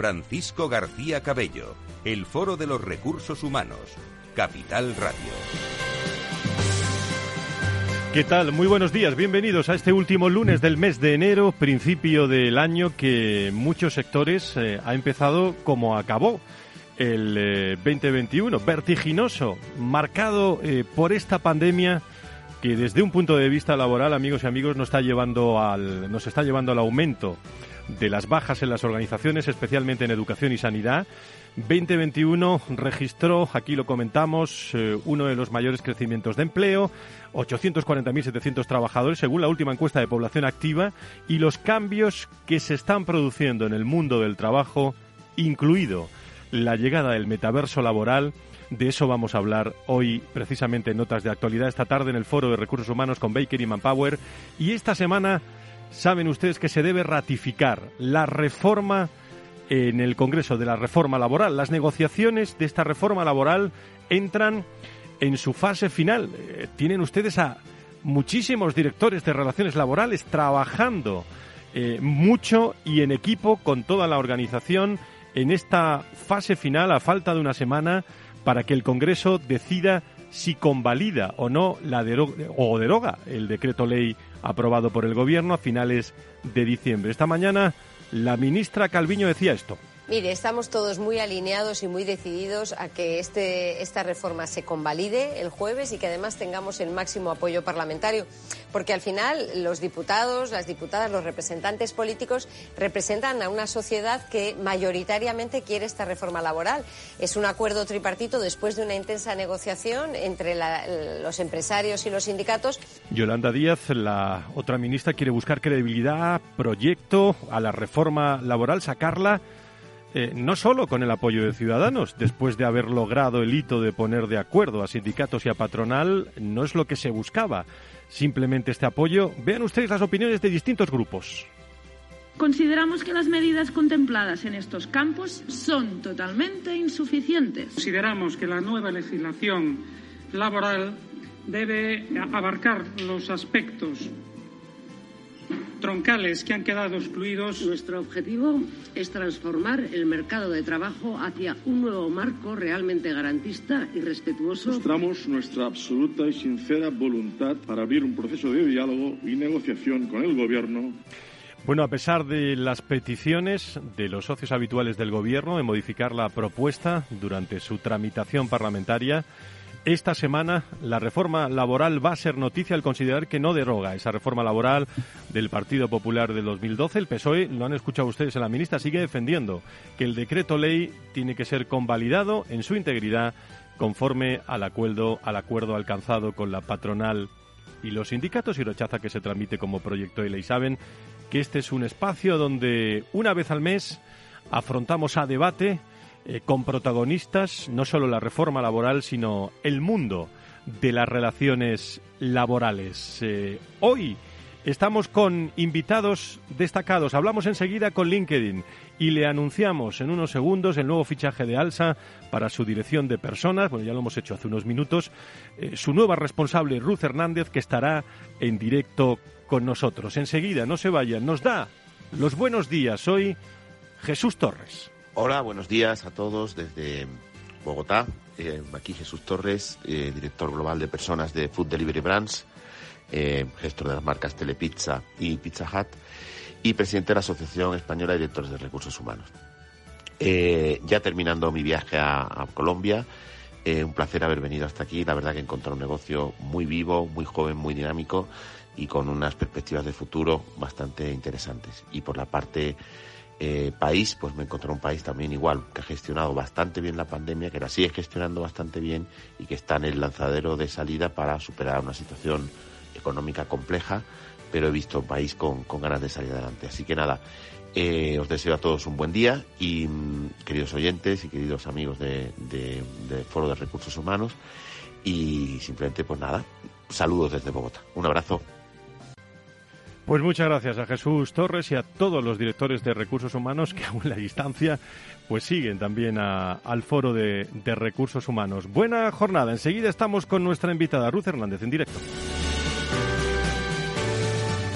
Francisco García Cabello, el Foro de los Recursos Humanos, Capital Radio. ¿Qué tal? Muy buenos días, bienvenidos a este último lunes del mes de enero, principio del año que muchos sectores eh, ha empezado como acabó el 2021, eh, vertiginoso, marcado eh, por esta pandemia que desde un punto de vista laboral, amigos y amigos, nos está llevando al, nos está llevando al aumento de las bajas en las organizaciones, especialmente en educación y sanidad. 2021 registró, aquí lo comentamos, eh, uno de los mayores crecimientos de empleo, 840.700 trabajadores según la última encuesta de población activa y los cambios que se están produciendo en el mundo del trabajo, incluido la llegada del metaverso laboral. De eso vamos a hablar hoy precisamente en Notas de Actualidad esta tarde en el Foro de Recursos Humanos con Baker y Manpower. Y esta semana saben ustedes que se debe ratificar la reforma en el Congreso de la reforma laboral. Las negociaciones de esta reforma laboral entran en su fase final. Eh, tienen ustedes a muchísimos directores de relaciones laborales trabajando eh, mucho y en equipo con toda la organización en esta fase final a falta de una semana para que el Congreso decida si convalida o no la o deroga el decreto ley aprobado por el Gobierno a finales de diciembre. Esta mañana la ministra Calviño decía esto. Mire, estamos todos muy alineados y muy decididos a que este, esta reforma se convalide el jueves y que además tengamos el máximo apoyo parlamentario, porque al final los diputados, las diputadas, los representantes políticos representan a una sociedad que mayoritariamente quiere esta reforma laboral. Es un acuerdo tripartito después de una intensa negociación entre los empresarios y los sindicatos. Yolanda Díaz, la otra ministra, quiere buscar credibilidad, proyecto a la reforma laboral, sacarla eh, no solo con el apoyo de Ciudadanos, después de haber logrado el hito de poner de acuerdo a sindicatos y a patronal, no es lo que se buscaba. Simplemente este apoyo. Vean ustedes las opiniones de distintos grupos. Consideramos que las medidas contempladas en estos campos son totalmente insuficientes. Consideramos que la nueva legislación laboral debe abarcar los aspectos troncales que han quedado excluidos. Nuestro objetivo es transformar el mercado de trabajo hacia un nuevo marco realmente garantista y respetuoso. Mostramos nuestra absoluta y sincera voluntad para abrir un proceso de diálogo y negociación con el Gobierno. Bueno, a pesar de las peticiones de los socios habituales del Gobierno de modificar la propuesta durante su tramitación parlamentaria, esta semana la reforma laboral va a ser noticia al considerar que no deroga esa reforma laboral del Partido Popular del 2012. El PSOE, lo han escuchado ustedes en la ministra, sigue defendiendo que el decreto ley tiene que ser convalidado en su integridad conforme al acuerdo, al acuerdo alcanzado con la patronal y los sindicatos y rechaza que se tramite como proyecto de ley. Saben que este es un espacio donde una vez al mes afrontamos a debate eh, con protagonistas no solo la reforma laboral, sino el mundo de las relaciones laborales. Eh, hoy estamos con invitados destacados. Hablamos enseguida con LinkedIn y le anunciamos en unos segundos el nuevo fichaje de Alsa para su dirección de personas. Bueno, ya lo hemos hecho hace unos minutos. Eh, su nueva responsable, Ruth Hernández, que estará en directo con nosotros. Enseguida, no se vayan, nos da los buenos días hoy Jesús Torres. Hola, buenos días a todos desde Bogotá. Eh, aquí Jesús Torres, eh, director global de personas de Food Delivery Brands, eh, gestor de las marcas Telepizza y Pizza Hut y presidente de la Asociación Española de Directores de Recursos Humanos. ya terminando mi viaje a, Colombia, un placer haber venido hasta aquí. La verdad que he encontrado un negocio muy vivo, muy joven, muy dinámico y con unas perspectivas de futuro bastante interesantes. Y por la parte eh, país, pues me encontré un país también igual, que ha gestionado bastante bien la pandemia, que la sigue gestionando bastante bien y que está en el lanzadero de salida para superar una situación económica compleja, pero he visto un país con, ganas de salir adelante. Así que nada, Eh, os deseo a todos un buen día y mm, queridos oyentes y queridos amigos de, de, de Foro de Recursos Humanos y simplemente pues nada, saludos desde Bogotá. Un abrazo. Pues muchas gracias a Jesús Torres y a todos los directores de recursos humanos que aún la distancia pues siguen también a- al foro de, de recursos humanos. Buena jornada. Enseguida estamos con nuestra invitada Ruth Hernández en directo.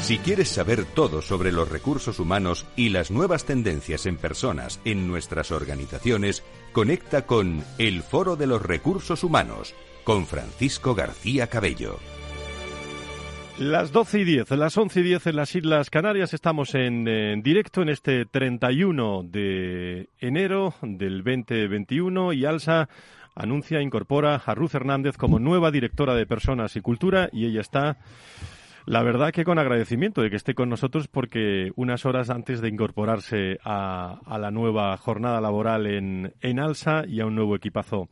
Si quieres saber todo sobre los recursos humanos y las nuevas tendencias en personas en nuestras organizaciones, conecta con El Foro de los Recursos Humanos con Francisco García Cabello. Las 12 y 10, las 11 y 10 en las Islas Canarias. Estamos en, directo en este 31 de enero del 2021 y Alsa anuncia, incorpora a Ruth Hernández como nueva directora de Personas y Cultura y ella está, la verdad que con agradecimiento de que esté con nosotros porque unas horas antes de incorporarse a, a la nueva jornada laboral en, en Alsa y a un nuevo equipazo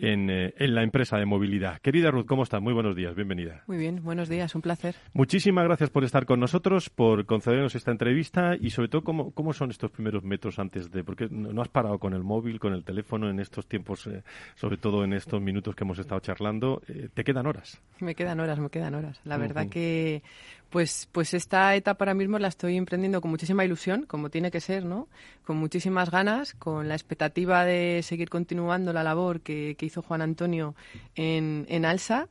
en, eh, en la empresa de movilidad. Querida Ruth, ¿cómo estás? Muy buenos días, bienvenida. Muy bien, buenos días, un placer. Muchísimas gracias por estar con nosotros, por concedernos esta entrevista y sobre todo cómo, cómo son estos primeros metros antes de, porque no has parado con el móvil, con el teléfono en estos tiempos, eh, sobre todo en estos minutos que hemos estado charlando, eh, te quedan horas. Me quedan horas, me quedan horas. La verdad que, pues, pues esta etapa ahora mismo la estoy emprendiendo con muchísima ilusión, como tiene que ser, ¿no? Con muchísimas ganas, con la expectativa de seguir continuando la labor que, que hizo Juan Antonio en, en Alsa,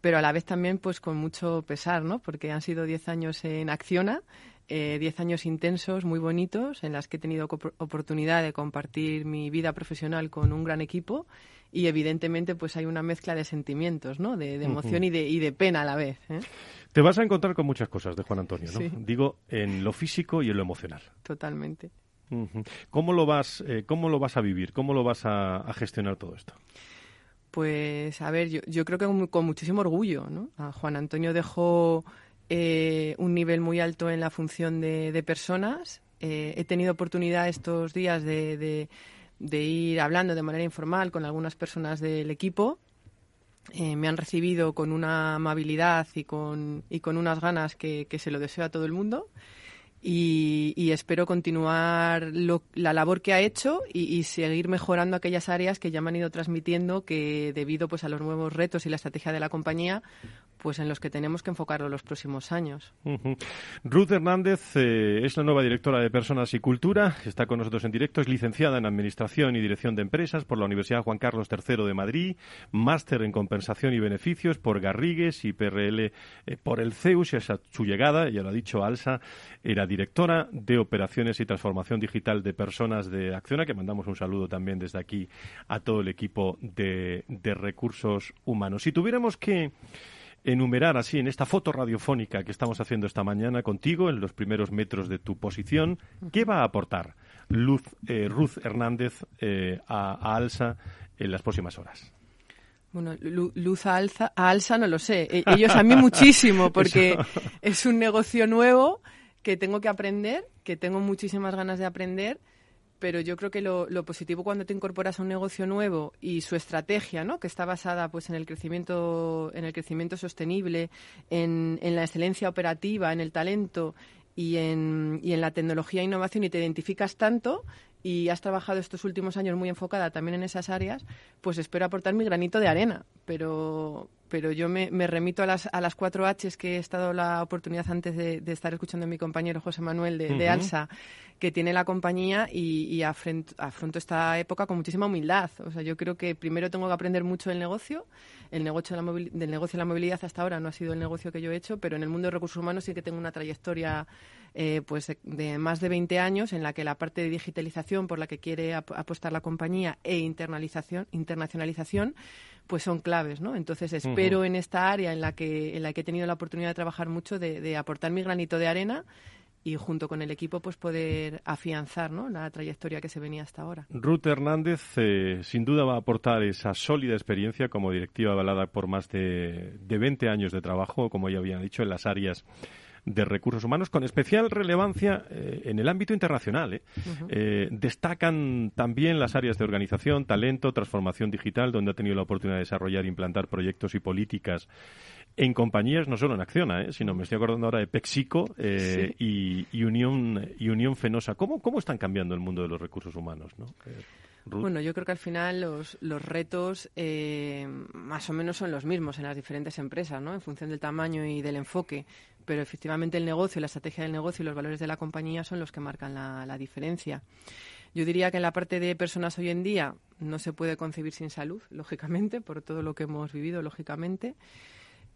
pero a la vez también, pues, con mucho pesar, ¿no? Porque han sido 10 años en Acciona, eh, 10 años intensos, muy bonitos, en las que he tenido oportunidad de compartir mi vida profesional con un gran equipo y evidentemente pues hay una mezcla de sentimientos, ¿no? De, de emoción y, de, y de pena a la vez. ¿eh? Te vas a encontrar con muchas cosas de Juan Antonio, ¿no? Sí. Digo, en lo físico y en lo emocional. Totalmente. ¿Cómo lo vas, eh, cómo lo vas a vivir? ¿Cómo lo vas a, a gestionar todo esto? Pues a ver, yo, yo creo que con, con muchísimo orgullo, ¿no? A Juan Antonio dejó eh, un nivel muy alto en la función de, de personas. Eh, he tenido oportunidad estos días de, de- de ir hablando de manera informal con algunas personas del equipo. Eh, me han recibido con una amabilidad y con, y con unas ganas que, que se lo deseo a todo el mundo. Y, espero continuar la labor que ha hecho y, y seguir mejorando aquellas áreas que ya me han ido transmitiendo que debido pues a los nuevos retos y la estrategia de la compañía pues en los que tenemos que enfocarlo los próximos años. Ruth Hernández eh, es la nueva directora de Personas y Cultura, está con nosotros en directo, es licenciada en Administración y Dirección de Empresas por la Universidad Juan Carlos III de Madrid, máster en Compensación y Beneficios por Garrigues y PRL eh, por el CEUS. Y a su llegada, ya lo ha dicho Alsa, era directora de Operaciones y Transformación Digital de Personas de Acciona, que mandamos un saludo también desde aquí a todo el equipo de recursos humanos. Si tuviéramos que enumerar así en esta foto radiofónica que estamos haciendo esta mañana contigo, en los primeros metros de tu posición, ¿qué va a aportar Luz, eh, Ruth Hernández eh, a, a Alsa en las próximas horas? Bueno, lu- luz a, alza, a alza no lo sé. E- Ellos a mí muchísimo, porque es un negocio nuevo que tengo que aprender, que tengo muchísimas ganas de aprender, pero yo creo que lo, lo positivo cuando te incorporas a un negocio nuevo y su estrategia, ¿no? que está basada pues en el crecimiento, en el crecimiento sostenible, en, la excelencia operativa, en el talento y en, y en la tecnología e innovación y te identificas tanto y has trabajado estos últimos años muy enfocada también en esas áreas, pues espero aportar mi granito de arena. Pero, pero yo me, me remito a las, a las cuatro Hs que he estado la oportunidad antes de, de estar escuchando a mi compañero José Manuel de. Alsa, que tiene la compañía y, y afrent- afronto esta época con muchísima humildad. O sea, yo creo que primero tengo que aprender mucho del negocio. El negocio de la del negocio de la movilidad hasta ahora no ha sido el negocio que yo he hecho, pero en el mundo de recursos humanos sí que tengo una trayectoria eh, pues de, de más de 20 años en la que la parte de digitalización por la que quiere ap- apostar la compañía e internalización, internacionalización pues son claves, ¿no? Entonces espero en esta área en la que en la que he tenido la oportunidad de trabajar mucho de, de aportar mi granito de arena y junto con el equipo pues poder afianzar ¿no? la trayectoria que se venía hasta ahora. Ruth Hernández eh, sin duda va a aportar esa sólida experiencia como directiva avalada por más de, de 20 años de trabajo, como ya había dicho, en las áreas de recursos humanos, con especial relevancia eh, en el ámbito internacional. ¿eh? Eh, destacan también las áreas de organización, talento, transformación digital, donde ha tenido la oportunidad de desarrollar e implantar proyectos y políticas en compañías, no solo en Acciona, ¿eh? sino me estoy acordando ahora de Pexico eh, y, y, Unión, y Unión Fenosa. ¿Cómo, ¿Cómo están cambiando el mundo de los recursos humanos? ¿no? Bueno, yo creo que al final los, los retos eh, más o menos son los mismos en las diferentes empresas, ¿no? En función del tamaño y del enfoque. Pero efectivamente el negocio, la estrategia del negocio y los valores de la compañía son los que marcan la, diferencia. Yo diría que en la parte de personas hoy en día no se puede concebir sin salud, lógicamente, por todo lo que hemos vivido, lógicamente.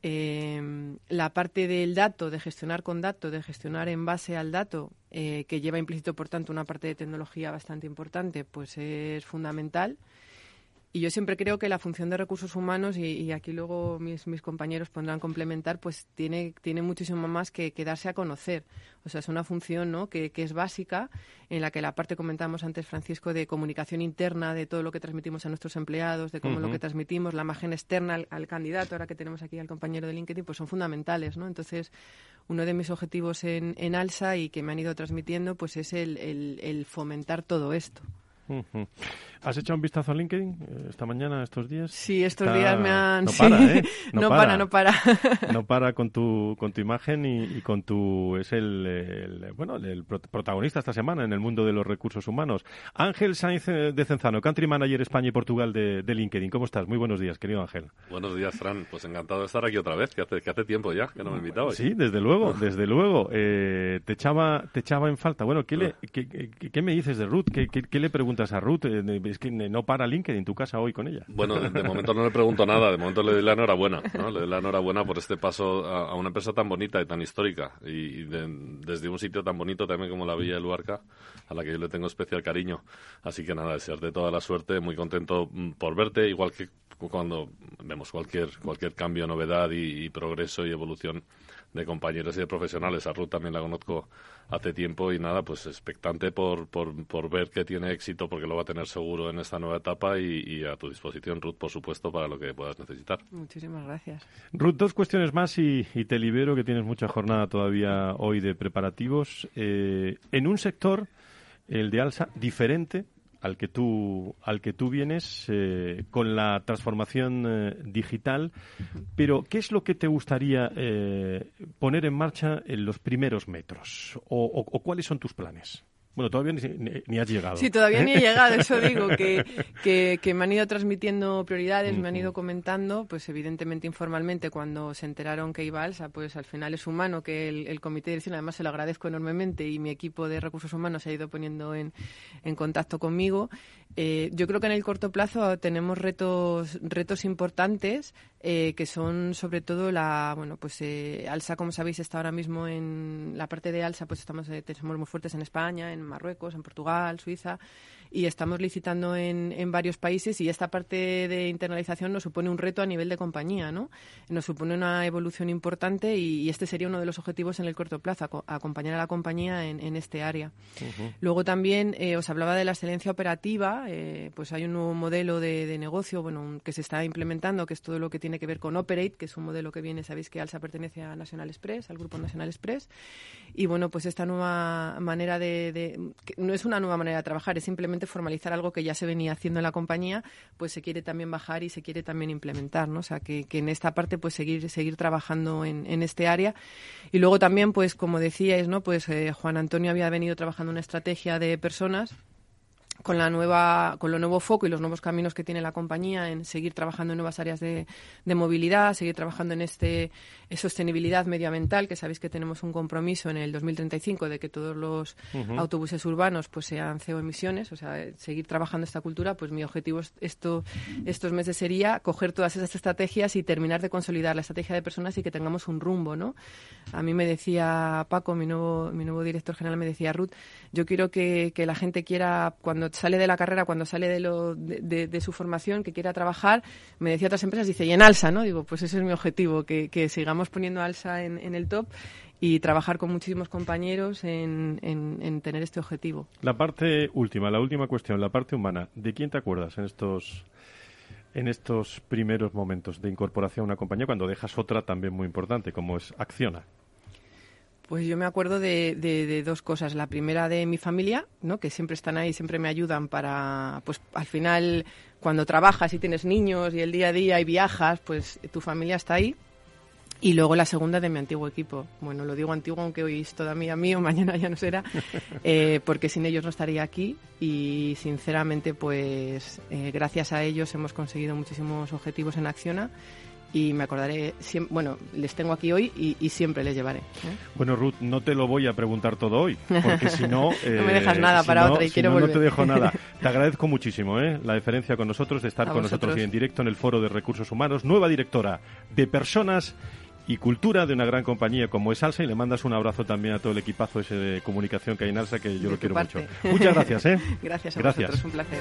Eh, la parte del dato, de gestionar con datos, de gestionar en base al dato, eh, que lleva implícito, por tanto, una parte de tecnología bastante importante, pues es fundamental. Y yo siempre creo que la función de recursos humanos, y, aquí luego mis, mis, compañeros pondrán complementar, pues tiene, tiene muchísimo más que, que, darse a conocer. O sea, es una función ¿no? que, que, es básica, en la que la parte comentamos antes, Francisco, de comunicación interna, de todo lo que transmitimos a nuestros empleados, de cómo uh -huh. lo que transmitimos, la imagen externa al, al, candidato, ahora que tenemos aquí al compañero de LinkedIn, pues son fundamentales. ¿no? Entonces, uno de mis objetivos en, en ALSA y que me han ido transmitiendo, pues es el, el, el fomentar todo esto. Uh -huh. ¿Has echado un vistazo a LinkedIn eh, esta mañana, estos días? Sí, estos Está... días me han... No para, sí. ¿eh? No, no para, no para. no para con tu, con tu imagen y, y con tu... Es el, el, bueno, el protagonista esta semana en el mundo de los recursos humanos. Ángel Sainz eh, de Cenzano, Country Manager España y Portugal de, de, LinkedIn. ¿Cómo estás? Muy buenos días, querido Ángel. Buenos días, Fran. Pues encantado de estar aquí otra vez, que hace, que hace tiempo ya que no me invitabas. Sí, desde luego, desde luego. Eh, te, echaba, te echaba en falta. Bueno, ¿qué, le, qué, qué, qué me dices de Ruth? ¿Qué, qué, le preguntas a Ruth? Es que no para LinkedIn tu casa hoy con ella. Bueno, de, momento no le pregunto nada, de momento le doy la enhorabuena, ¿no? Le doy la enhorabuena por este paso a, una empresa tan bonita y tan histórica y, de, desde un sitio tan bonito también como la Villa de Luarca, a la que yo le tengo especial cariño. Así que nada, desearte toda la suerte, muy contento mm, por verte, igual que cuando vemos cualquier, cualquier cambio, novedad y progreso y evolución de compañeros y de profesionales. A Ruth también la conozco hace tiempo y nada, pues expectante por, por, por ver que tiene éxito porque lo va a tener seguro en esta nueva etapa y, y, a tu disposición, Ruth, por supuesto, para lo que puedas necesitar. Muchísimas gracias. Ruth, dos cuestiones más y, y te libero que tienes mucha jornada todavía hoy de preparativos. Eh, en un sector, el de Alsa, diferente al que tú al que tú vienes eh, con la transformación eh, digital. Pero qué es lo que te gustaría eh, poner en marcha en los primeros metros o, cuáles son tus planes bueno, todavía ni, ni, ni, has llegado. Sí, todavía ni he llegado, eso digo, que, que, que me han ido transmitiendo prioridades, me han ido comentando, pues evidentemente informalmente cuando se enteraron que iba Alsa, pues al final es humano que el, el comité de dirección, además se lo agradezco enormemente y mi equipo de recursos humanos se ha ido poniendo en, en contacto conmigo. Eh, yo creo que en el corto plazo tenemos retos, retos importantes eh, que son sobre todo la, bueno, pues eh, Alsa, como sabéis, está ahora mismo en la parte de Alsa, pues estamos, eh, somos muy fuertes en España, en Marruecos, en Portugal, Suiza, y estamos licitando en, en, varios países y esta parte de internalización nos supone un reto a nivel de compañía, ¿no? Nos supone una evolución importante y, y este sería uno de los objetivos en el corto plazo, ac acompañar a la compañía en, en este área. Uh -huh. Luego también eh, os hablaba de la excelencia operativa, eh, pues hay un nuevo modelo de, de, negocio, bueno, que se está implementando, que es todo lo que tiene que ver con Operate, que es un modelo que viene, sabéis que Alsa pertenece a National Express, al grupo National Express, y bueno, pues esta nueva manera de, de no es una nueva manera de trabajar, es simplemente formalizar algo que ya se venía haciendo en la compañía, pues se quiere también bajar y se quiere también implementar, ¿no? O sea, que, que en esta parte pues seguir seguir trabajando en, en, este área. Y luego también, pues como decíais, ¿no? Pues eh, Juan Antonio había venido trabajando una estrategia de personas con la nueva con lo nuevo foco y los nuevos caminos que tiene la compañía en seguir trabajando en nuevas áreas de, de movilidad, seguir trabajando en este en sostenibilidad medioambiental, que sabéis que tenemos un compromiso en el 2035 de que todos los uh -huh. autobuses urbanos pues sean cero emisiones, o sea, seguir trabajando esta cultura, pues mi objetivo esto, estos meses sería coger todas esas estrategias y terminar de consolidar la estrategia de personas y que tengamos un rumbo, ¿no? A mí me decía Paco, mi nuevo, mi nuevo director general, me decía, Ruth, yo quiero que, que la gente quiera, cuando sale de la carrera, cuando sale de, lo, de, su formación, que quiera trabajar, me decía otras empresas, dice, y en Alsa, ¿no? Digo, pues ese es mi objetivo, que, que sigamos poniendo Alsa en, en, el top y trabajar con muchísimos compañeros en, en, en, tener este objetivo. La parte última, la última cuestión, la parte humana. ¿De quién te acuerdas en estos en estos primeros momentos de incorporación a una compañía cuando dejas otra también muy importante como es Acciona? Pues yo me acuerdo de, dos cosas. La primera de mi familia, ¿no? que siempre están ahí, siempre me ayudan para, pues al final, cuando trabajas y tienes niños y el día a día y viajas, pues tu familia está ahí. Y luego la segunda de mi antiguo equipo. Bueno, lo digo antiguo, aunque hoy es todavía mío, mañana ya no será, eh, porque sin ellos no estaría aquí. Y sinceramente, pues eh, gracias a ellos hemos conseguido muchísimos objetivos en Acciona y me acordaré, bueno, les tengo aquí hoy y, siempre les llevaré. ¿eh? Bueno, Ruth, no te lo voy a preguntar todo hoy, porque si no... no me dejas nada para otra y quiero volver. No te dejo nada. Te agradezco muchísimo ¿eh? la diferencia con nosotros, de estar con nosotros y en directo en el Foro de Recursos Humanos. Nueva directora de Personas y cultura de una gran compañía como es Alsa y le mandas un abrazo también a todo el equipazo ese de comunicación que hay en Alsa que yo lo quiero mucho. Muchas gracias, ¿eh? gracias a gracias. vosotros, un placer.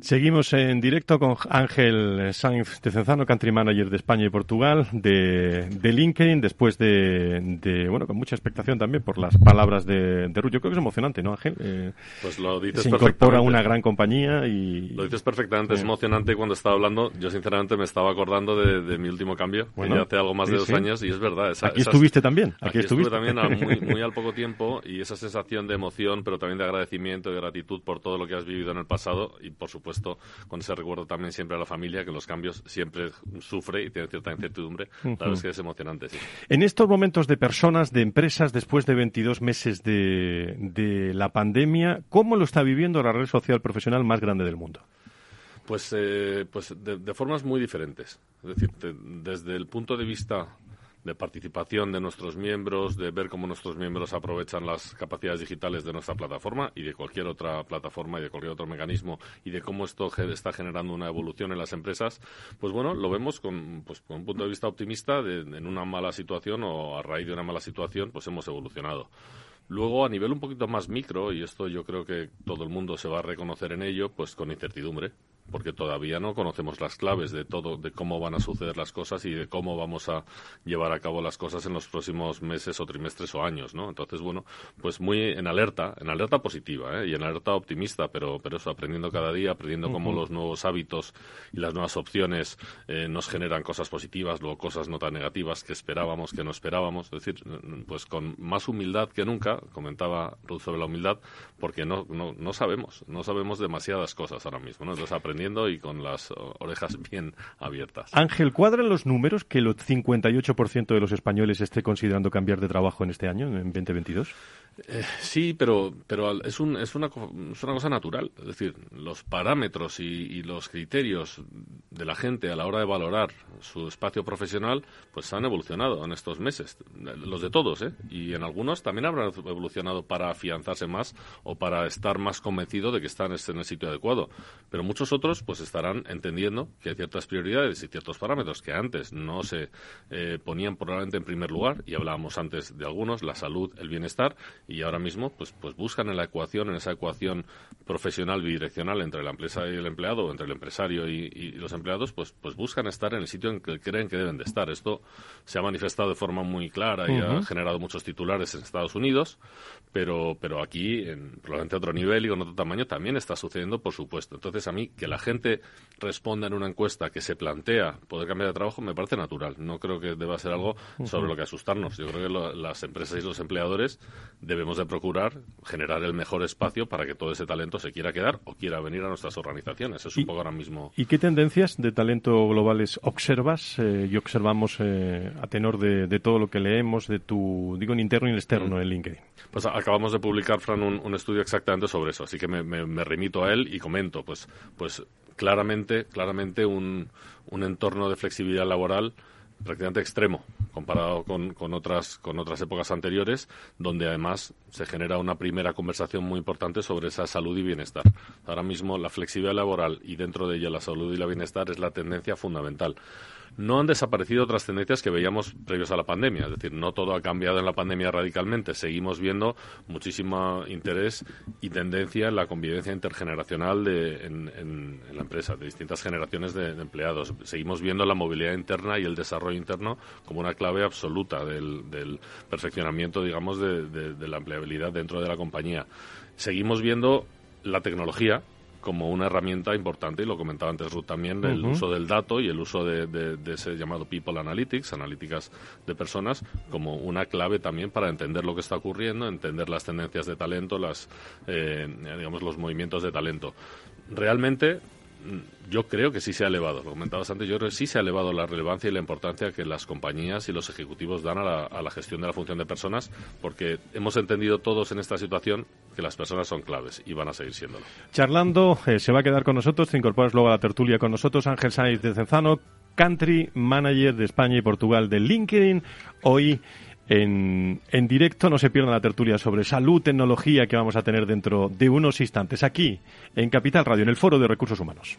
Seguimos en directo con Ángel Sainz de Cenzano, country manager de España y Portugal, de, de LinkedIn, después de, bueno, con mucha expectación también por las palabras de, de Ruth. Yo creo que es emocionante, ¿no, Ángel? Eh, pues lo dices Se incorpora una gran compañía y... Lo dices perfectamente, es emocionante cuando estaba hablando. Yo, sinceramente, me estaba acordando de, mi último cambio, bueno, hace algo más de dos años, y es verdad. aquí estuviste también. Aquí, estuviste. estuve también muy, muy al poco tiempo, y esa sensación de emoción, pero también de agradecimiento y gratitud por todo lo que has vivido en el pasado, y por supuesto con ese recuerdo también siempre a la familia, que los cambios siempre sufre y tiene cierta incertidumbre. La verdad es que es emocionante, sí. En estos momentos de personas, de empresas, después de 22 meses de, de la pandemia, ¿cómo lo está viviendo la red social profesional más grande del mundo? Pues, eh, pues de, formas muy diferentes. Es decir, desde el punto de vista de participación de nuestros miembros, de ver cómo nuestros miembros aprovechan las capacidades digitales de nuestra plataforma y de cualquier otra plataforma y de cualquier otro mecanismo y de cómo esto está generando una evolución en las empresas, pues bueno, lo vemos con, pues, un punto de vista optimista de, en una mala situación o a raíz de una mala situación, pues hemos evolucionado. Luego, a nivel un poquito más micro, y esto yo creo que todo el mundo se va a reconocer en ello, pues con incertidumbre porque todavía no conocemos las claves de todo, de cómo van a suceder las cosas y de cómo vamos a llevar a cabo las cosas en los próximos meses o trimestres o años, ¿no? Entonces, bueno, pues muy en alerta, en alerta positiva, ¿eh? Y en alerta optimista, pero, pero eso, aprendiendo cada día, aprendiendo cómo los nuevos hábitos y las nuevas opciones eh, nos generan cosas positivas, luego cosas no tan negativas que esperábamos, que no esperábamos, es decir, pues con más humildad que nunca, comentaba Ruth sobre la humildad, porque no, no, no sabemos, no sabemos demasiadas cosas ahora mismo, ¿no? Entonces, aprendiendo y con las orejas bien abiertas. Ángel, ¿cuadran los números que el 58% de los españoles esté considerando cambiar de trabajo en este año, en 2022? Eh, sí, pero, pero es, un, es, una, es una cosa natural. Es decir, los parámetros y, los criterios de la gente a la hora de valorar su espacio profesional pues han evolucionado en estos meses. Los de todos, ¿eh? Y en algunos también habrán evolucionado para afianzarse más o para estar más convencido de que están en el sitio adecuado. Pero muchos otros pues estarán entendiendo que hay ciertas prioridades y ciertos parámetros que antes no se eh, ponían probablemente en primer lugar, y hablábamos antes de algunos, la salud, el bienestar, y ahora mismo pues, pues buscan en la ecuación, en esa ecuación profesional bidireccional entre la empresa y el empleado, o entre el empresario y, los empleados, pues, pues buscan estar en el sitio en que creen que deben de estar. Esto se ha manifestado de forma muy clara y ha generado muchos titulares en Estados Unidos, pero, pero aquí, en probablemente otro nivel y con otro tamaño, también está sucediendo, por supuesto. Entonces, a mí, que la gente responda en una encuesta que se plantea poder cambiar de trabajo, me parece natural. No creo que deba ser algo sobre lo que asustarnos. Yo creo que las empresas y los empleadores debemos de procurar generar el mejor espacio para que todo ese talento se quiera quedar o quiera venir a nuestras organizaciones. Es un poco ahora mismo. ¿Y qué tendencias de talento globales observas eh, y observamos eh, a tenor de, todo lo que leemos, de tu, digo, en interno y en externo mm. en LinkedIn? Pues acabamos de publicar, Fran, un, estudio exactamente sobre eso, así que me, remito a él y comento, pues, pues claramente, claramente un, un entorno de flexibilidad laboral prácticamente extremo comparado con, con, otras, con otras épocas anteriores, donde además se genera una primera conversación muy importante sobre esa salud y bienestar. Ahora mismo la flexibilidad laboral y dentro de ella la salud y la bienestar es la tendencia fundamental no han desaparecido otras tendencias que veíamos previos a la pandemia. Es decir, no todo ha cambiado en la pandemia radicalmente. Seguimos viendo muchísimo interés y tendencia en la convivencia intergeneracional de, en, la empresa, de distintas generaciones de, empleados. Seguimos viendo la movilidad interna y el desarrollo interno como una clave absoluta del, perfeccionamiento, digamos, de la empleabilidad dentro de la compañía. Seguimos viendo la tecnología como una herramienta importante, y lo comentaba antes Ruth también, el uso del dato y el uso de, ese llamado People Analytics, analíticas de personas, como una clave también para entender lo que está ocurriendo, entender las tendencias de talento, las, eh, digamos, los movimientos de talento. Realmente yo creo que sí se ha elevado, lo comentabas antes, yo creo que sí se ha elevado la relevancia y la importancia que las compañías y los ejecutivos dan a la, gestión de la función de personas, porque hemos entendido todos en esta situación que las personas son claves y van a seguir siéndolo. Charlando, eh, se va a quedar con nosotros, te incorporas luego a la tertulia con nosotros, Ángel Sáenz de Cenzano, Country Manager de España y Portugal de LinkedIn. Hoy en, directo. No se pierdan la tertulia sobre salud, tecnología que vamos a tener dentro de unos instantes aquí en Capital Radio, en el Foro de Recursos Humanos.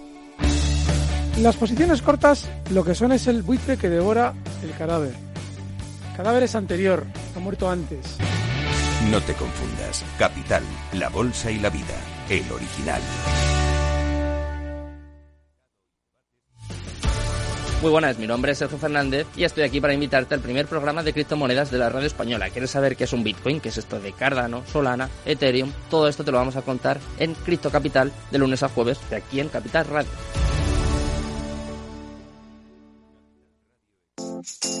Las posiciones cortas lo que son es el buitre que devora el cadáver. El cadáver es anterior, ha muerto antes. No te confundas. Capital, la bolsa y la vida. El original. Muy buenas, mi nombre es Sergio Fernández y estoy aquí para invitarte al primer programa de criptomonedas de la radio española. ¿Quieres saber qué es un Bitcoin? ¿Qué es esto de Cardano, Solana, Ethereum? Todo esto te lo vamos a contar en Cripto Capital de lunes a jueves de aquí en Capital Radio. Thank you.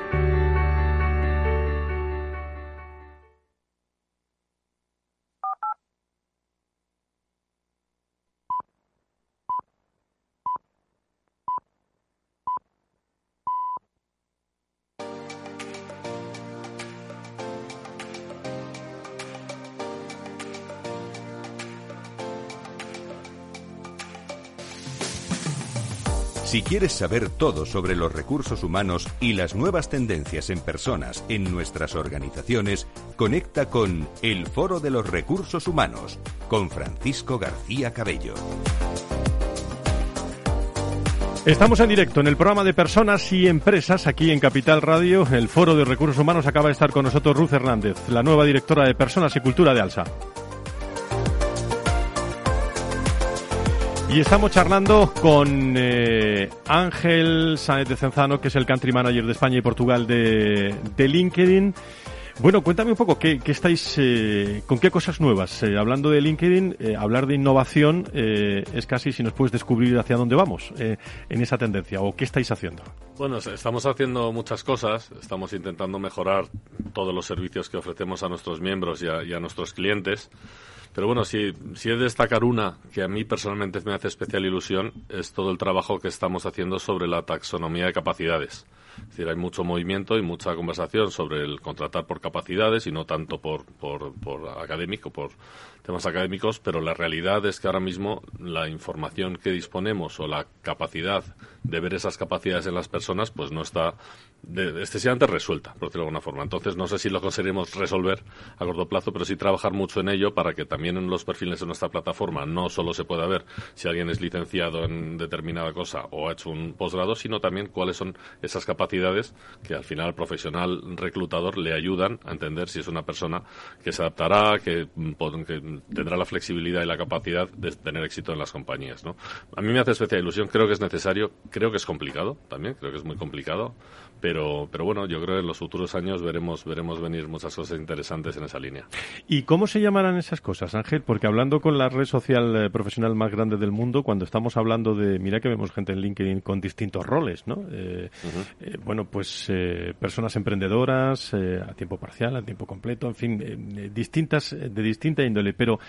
Si quieres saber todo sobre los recursos humanos y las nuevas tendencias en personas en nuestras organizaciones, conecta con El Foro de los Recursos Humanos con Francisco García Cabello. Estamos en directo en el programa de Personas y Empresas aquí en Capital Radio. El Foro de Recursos Humanos acaba de estar con nosotros Ruth Hernández, la nueva directora de Personas y Cultura de ALSA. Y estamos charlando con eh, Ángel Sáenz de Cenzano, que es el Country Manager de España y Portugal de, LinkedIn. Bueno, cuéntame un poco, ¿qué, estáis, eh, ¿con qué cosas nuevas? Eh, hablando de LinkedIn, eh, hablar de innovación eh, es casi si nos puedes descubrir hacia dónde vamos en esa tendencia o qué estáis haciendo. Bueno, es- estamos haciendo muchas cosas, estamos intentando mejorar todos los servicios que ofrecemos a nuestros miembros y a nuestros clientes. Pero bueno, si, si he de destacar una que a mí personalmente me hace especial ilusión, es todo el trabajo que estamos haciendo sobre la taxonomía de capacidades. Es decir, hay mucho movimiento y mucha conversación sobre el contratar por capacidades y no tanto por, por, por académico, por temas académicos, pero la realidad es que ahora mismo la información que disponemos o la capacidad de ver esas capacidades en las personas pues no está de- excesivamente resuelta, por decirlo de alguna forma. Entonces no sé si lo conseguiremos resolver a corto plazo, pero sí trabajar mucho en ello para que también en los perfiles de nuestra plataforma no solo se pueda ver si alguien es licenciado en determinada cosa o ha hecho un posgrado, sino también cuáles son esas capacidades que al final al profesional reclutador le ayudan a entender si es una persona que se adaptará, que, mm, que tendrá la flexibilidad y la capacidad de tener éxito en las compañías. ¿no? A mí me hace especial ilusión, creo que es necesario, creo que es complicado también, creo que es muy complicado, pero, pero bueno, yo creo que en los futuros años veremos, veremos venir muchas cosas interesantes en esa línea. ¿Y cómo se llamarán esas cosas, Ángel? Porque hablando con la red social eh, profesional más grande del mundo, cuando estamos hablando de, mira que vemos gente en LinkedIn con distintos roles, ¿no? Eh, eh, bueno, pues eh, personas emprendedoras, a tiempo parcial, a tiempo completo, en fin, distintas, de distinta índole. Pero,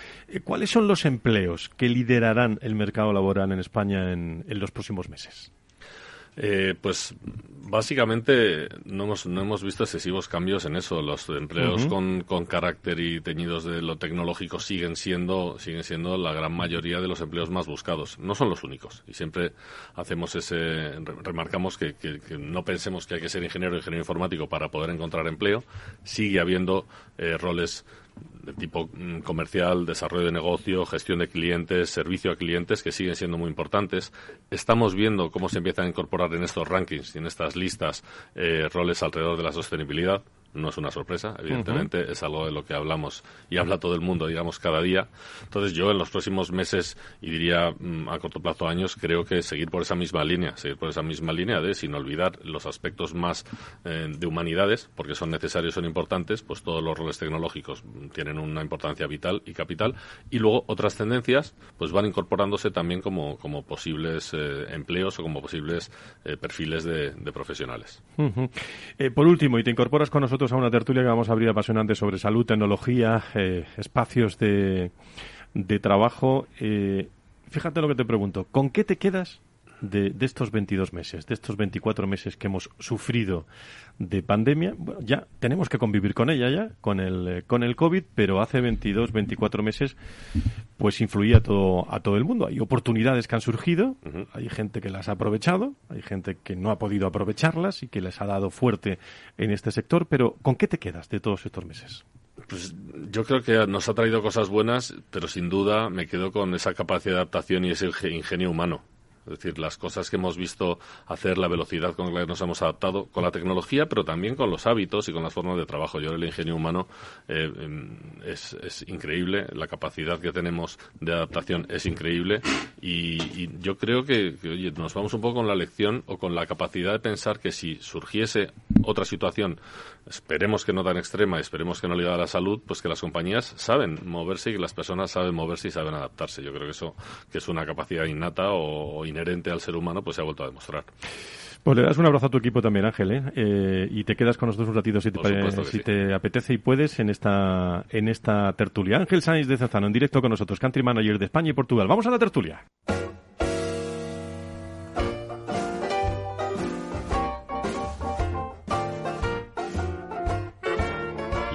¿cuáles son los empleos que liderarán el mercado laboral en España en, en los próximos meses? Eh, pues básicamente no hemos, no hemos visto excesivos cambios en eso. Los empleos con, con carácter y teñidos de lo tecnológico siguen siendo, siguen siendo la gran mayoría de los empleos más buscados. No son los únicos. Y siempre hacemos ese, re- remarcamos que, que- que no pensemos que hay que ser ingeniero o ingeniero informático para poder encontrar empleo. Sigue habiendo eh, roles de tipo mm, comercial, desarrollo de negocio, gestión de clientes, servicio a clientes, que siguen siendo muy importantes. Estamos viendo cómo se empiezan a incorporar en estos rankings y en estas listas eh, roles alrededor de la sostenibilidad. No es una sorpresa, evidentemente, es algo de lo que hablamos y habla todo el mundo, digamos, cada día. Entonces yo en los próximos meses, y diría mm, a corto plazo años, creo que seguir por esa misma línea, seguir por esa misma línea de, sin olvidar los aspectos más eh, de humanidades, porque son necesarios, son importantes, pues todos los roles tecnológicos tienen una importancia vital y capital, y luego otras tendencias, pues van incorporándose también como, como posibles eh, empleos o como posibles eh, perfiles de, de profesionales. Ujú. Eh, por último, y te incorporas con nosotros a una tertulia que vamos a abrir apasionante sobre salud, tecnología, eh, espacios de, de trabajo. Eh, fíjate lo que te pregunto, ¿con qué te quedas de, de estos 22 meses, de estos 24 meses que hemos sufrido de pandemia? Bueno, ya tenemos que convivir con ella ya, con el, eh, con el COVID, pero hace 22, 24 meses pues influía a todo, a todo el mundo. Hay oportunidades que han surgido, hay gente que las ha aprovechado, hay gente que no ha podido aprovecharlas y que les ha dado fuerte en este sector, pero ¿con qué te quedas de todos estos meses? Pues yo creo que nos ha traído cosas buenas, pero sin duda me quedo con esa capacidad de adaptación y ese inge- ingenio humano. Es decir, las cosas que hemos visto hacer, la velocidad con la que nos hemos adaptado con la tecnología, pero también con los hábitos y con las formas de trabajo. Yo el ingenio humano eh, es, es increíble, la capacidad que tenemos de adaptación es increíble y, y yo creo que, que, oye, nos vamos un poco con la lección o con la capacidad de pensar que si surgiese otra situación, esperemos que no tan extrema, esperemos que no ligada a la salud, pues que las compañías saben moverse y que las personas saben moverse y saben adaptarse. Yo creo que eso que es una capacidad innata o, inherente al ser humano, pues se ha vuelto a demostrar. Pues le das un abrazo a tu equipo también, Ángel, ¿eh? Eh, y te quedas con nosotros un ratito si, te, si sí. apetece y puedes en esta, en esta tertulia. Ángel Sáenz de Cezano, en directo con nosotros, Country Manager de España y Portugal. Vamos a la tertulia.